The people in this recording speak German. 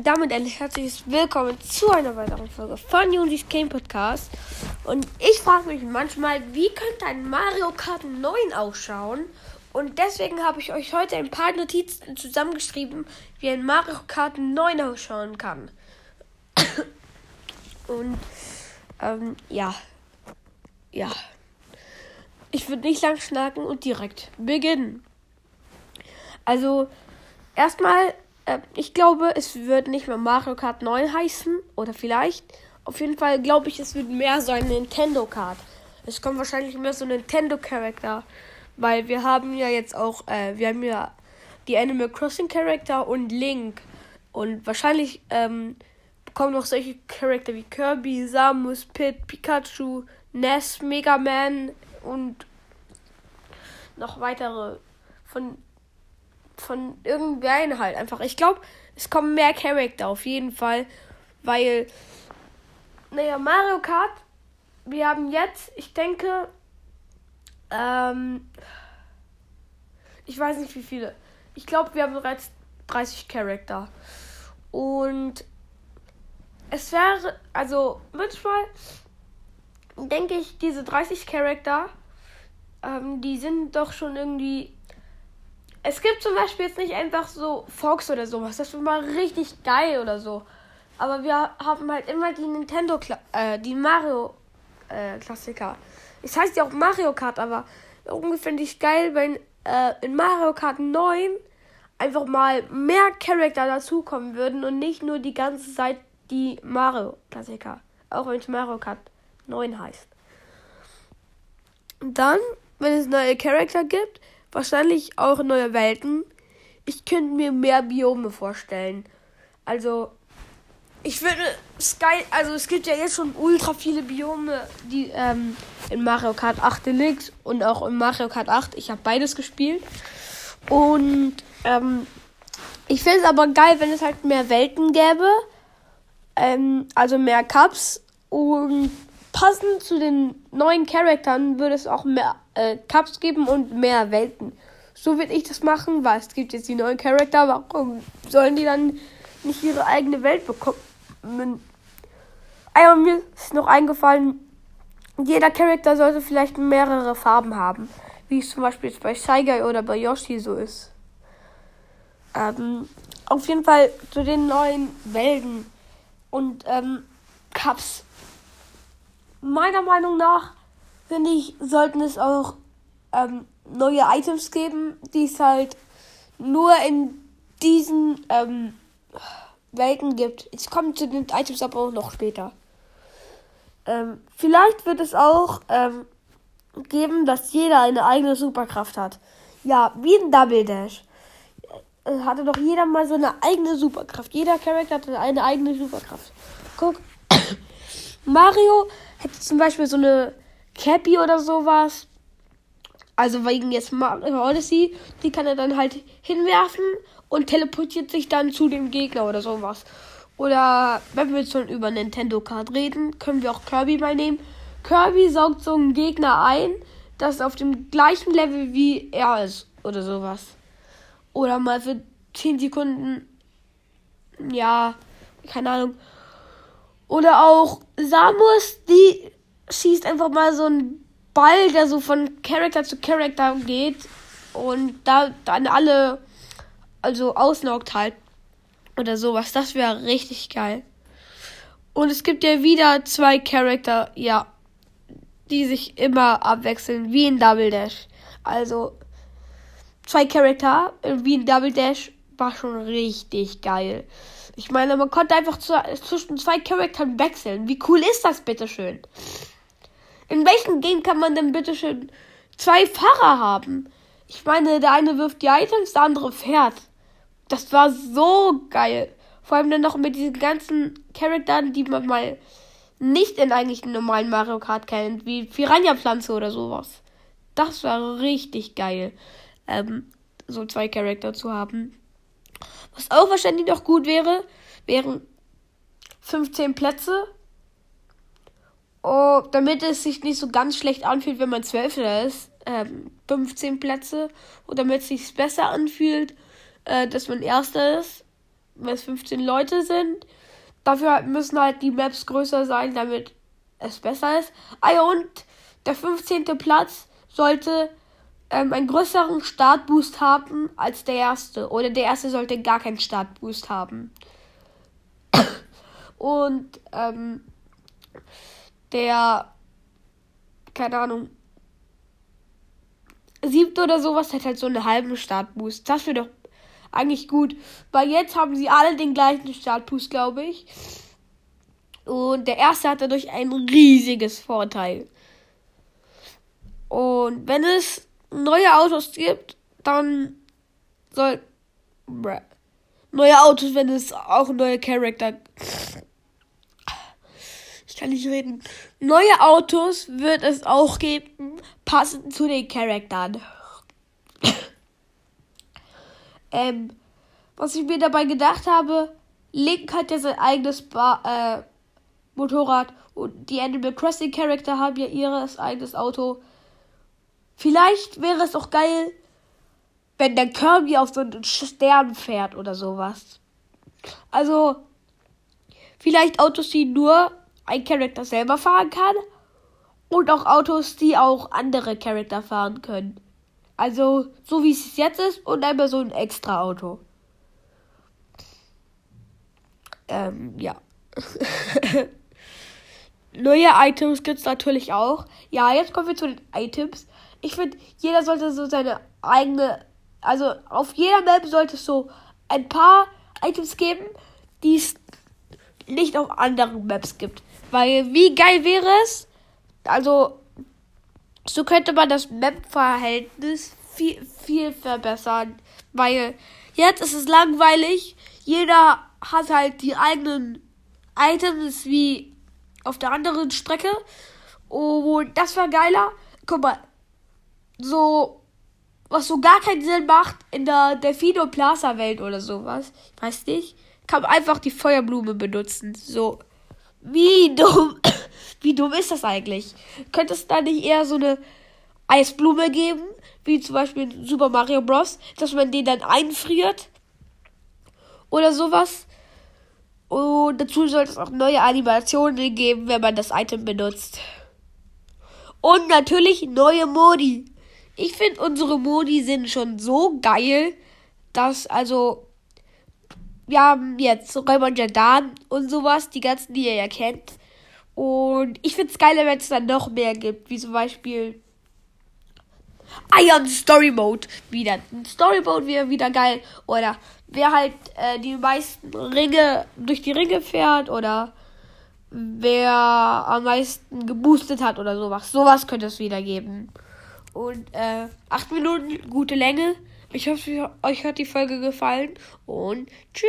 Und damit ein herzliches Willkommen zu einer weiteren Folge von Junis Game Podcast. Und ich frage mich manchmal, wie könnte ein Mario Kart 9 ausschauen? Und deswegen habe ich euch heute ein paar Notizen zusammengeschrieben, wie ein Mario Kart 9 ausschauen kann. Und ähm, ja. Ja. Ich würde nicht lang schnacken und direkt beginnen. Also, erstmal äh, ich glaube, es wird nicht mehr Mario Kart 9 heißen. Oder vielleicht. Auf jeden Fall glaube ich, es wird mehr so ein Nintendo Kart. Es kommt wahrscheinlich mehr so ein Nintendo Charakter. Weil wir haben ja jetzt auch, äh, wir haben ja die Animal Crossing Charakter und Link. Und wahrscheinlich ähm, kommen noch solche Charakter wie Kirby, Samus, Pit, Pikachu, Ness, Mega Man und noch weitere von von irgendeinem halt einfach. Ich glaube, es kommen mehr Charakter auf jeden Fall, weil, naja, Mario Kart, wir haben jetzt, ich denke, ähm, ich weiß nicht wie viele. Ich glaube, wir haben bereits 30 Charakter. Und es wäre, also manchmal denke ich, diese 30 Charakter, ähm, die sind doch schon irgendwie es gibt zum Beispiel jetzt nicht einfach so Fox oder sowas. Das wäre mal richtig geil oder so. Aber wir haben halt immer die Nintendo, äh, die Mario äh, Klassiker. Es heißt ja auch Mario Kart, aber irgendwie finde ich geil, wenn äh, in Mario Kart 9 einfach mal mehr Charakter dazukommen würden und nicht nur die ganze Zeit die Mario Klassiker. Auch wenn es Mario Kart 9 heißt. Und dann, wenn es neue Charakter gibt, Wahrscheinlich auch neue Welten. Ich könnte mir mehr Biome vorstellen. Also, ich würde Sky, also es gibt ja jetzt schon ultra viele Biome, die ähm, in Mario Kart 8 Deluxe und auch in Mario Kart 8. Ich habe beides gespielt. Und ähm, ich finde es aber geil, wenn es halt mehr Welten gäbe. Ähm, also mehr Cups. Und passend zu den neuen Charaktern würde es auch mehr äh, Cups geben und mehr Welten. So würde ich das machen, weil es gibt jetzt die neuen Charakter. Warum sollen die dann nicht ihre eigene Welt bekommen? Aber mir ist noch eingefallen, jeder Charakter sollte vielleicht mehrere Farben haben. Wie es zum Beispiel jetzt bei Guy oder bei Yoshi so ist. Ähm, auf jeden Fall zu den neuen Welten und ähm, Cups. Meiner Meinung nach finde ich, sollten es auch ähm, neue Items geben, die es halt nur in diesen ähm, Welten gibt. Ich komme zu den Items aber auch noch später. Ähm, vielleicht wird es auch ähm, geben, dass jeder eine eigene Superkraft hat. Ja, wie ein Double Dash. Äh, hatte doch jeder mal so eine eigene Superkraft. Jeder Charakter hatte eine eigene Superkraft. Guck, Mario hätte zum Beispiel so eine Cappy oder sowas. Also wegen jetzt Mario Odyssey, die kann er dann halt hinwerfen und teleportiert sich dann zu dem Gegner oder sowas. Oder wenn wir jetzt schon über Nintendo Card reden, können wir auch Kirby mal nehmen. Kirby saugt so einen Gegner ein, das auf dem gleichen Level wie er ist oder sowas. Oder mal für 10 Sekunden, ja, keine Ahnung. Oder auch Samus, die schießt einfach mal so einen Ball, der so von Charakter zu Charakter geht und da dann alle also ausnockt halt oder sowas. Das wäre richtig geil. Und es gibt ja wieder zwei Charakter, ja, die sich immer abwechseln, wie in Double Dash. Also zwei Charakter wie in Double Dash war schon richtig geil. Ich meine, man konnte einfach zu, zwischen zwei Charakteren wechseln. Wie cool ist das, bitteschön? In welchem Game kann man denn bitte schön zwei Fahrer haben? Ich meine, der eine wirft die Items, der andere fährt. Das war so geil. Vor allem dann noch mit diesen ganzen Charakteren, die man mal nicht in eigentlich normalen Mario Kart kennt, wie Piranha-Pflanze oder sowas. Das war richtig geil, ähm, so zwei Charakter zu haben. Was auch wahrscheinlich noch gut wäre, wären 15 Plätze Oh, damit es sich nicht so ganz schlecht anfühlt, wenn man Zwölfter ist, ähm, 15 Plätze. Und damit es sich besser anfühlt, äh, dass man Erster ist, wenn es 15 Leute sind. Dafür müssen halt die Maps größer sein, damit es besser ist. Ah ja, und der 15. Platz sollte ähm, einen größeren Startboost haben als der erste. Oder der erste sollte gar keinen Startboost haben. Und ähm, der, keine Ahnung, siebte oder sowas hat halt so einen halben Startboost. Das wäre doch eigentlich gut. Weil jetzt haben sie alle den gleichen Startboost, glaube ich. Und der erste hat dadurch ein riesiges Vorteil. Und wenn es neue Autos gibt, dann soll. Bruh, neue Autos, wenn es auch neue Charakter. Ich kann nicht reden. Neue Autos wird es auch geben, passend zu den Charaktern. ähm, was ich mir dabei gedacht habe, Link hat ja sein eigenes ba äh, Motorrad und die Animal Crossing Charakter haben ja ihres eigenes Auto. Vielleicht wäre es auch geil, wenn der Kirby auf so einen Stern fährt oder sowas. Also, vielleicht Autos, die nur ein Charakter selber fahren kann. Und auch Autos, die auch andere Charakter fahren können. Also, so wie es jetzt ist und einmal so ein extra Auto. Ähm, ja. Neue Items gibt es natürlich auch. Ja, jetzt kommen wir zu den Items. Ich finde, jeder sollte so seine eigene. Also auf jeder Map sollte es so ein paar Items geben, die es nicht auf anderen Maps gibt. Weil wie geil wäre es? Also, so könnte man das Map-Verhältnis viel, viel verbessern. Weil jetzt ist es langweilig. Jeder hat halt die eigenen Items wie auf der anderen Strecke. Und das war geiler. Guck mal, so, was so gar keinen Sinn macht in der Delfino Plaza Welt oder sowas. Ich weiß nicht. Kann einfach die Feuerblume benutzen. So. Wie dumm. Wie dumm ist das eigentlich? Könnte es da nicht eher so eine Eisblume geben? Wie zum Beispiel in Super Mario Bros. Dass man den dann einfriert? Oder sowas? Und dazu sollte es auch neue Animationen geben, wenn man das Item benutzt. Und natürlich neue Modi. Ich finde, unsere Modi sind schon so geil, dass, also, wir haben jetzt Räuber Jadan und sowas, die ganzen, die ihr ja kennt. Und ich finde es geiler, wenn es dann noch mehr gibt, wie zum Beispiel Iron Story Mode wieder. Story Mode wäre wieder geil. Oder wer halt äh, die meisten Ringe durch die Ringe fährt oder wer am meisten geboostet hat oder sowas. Sowas könnte es wieder geben. Und äh, acht Minuten, gute Länge. Ich hoffe, euch hat die Folge gefallen und tschüss.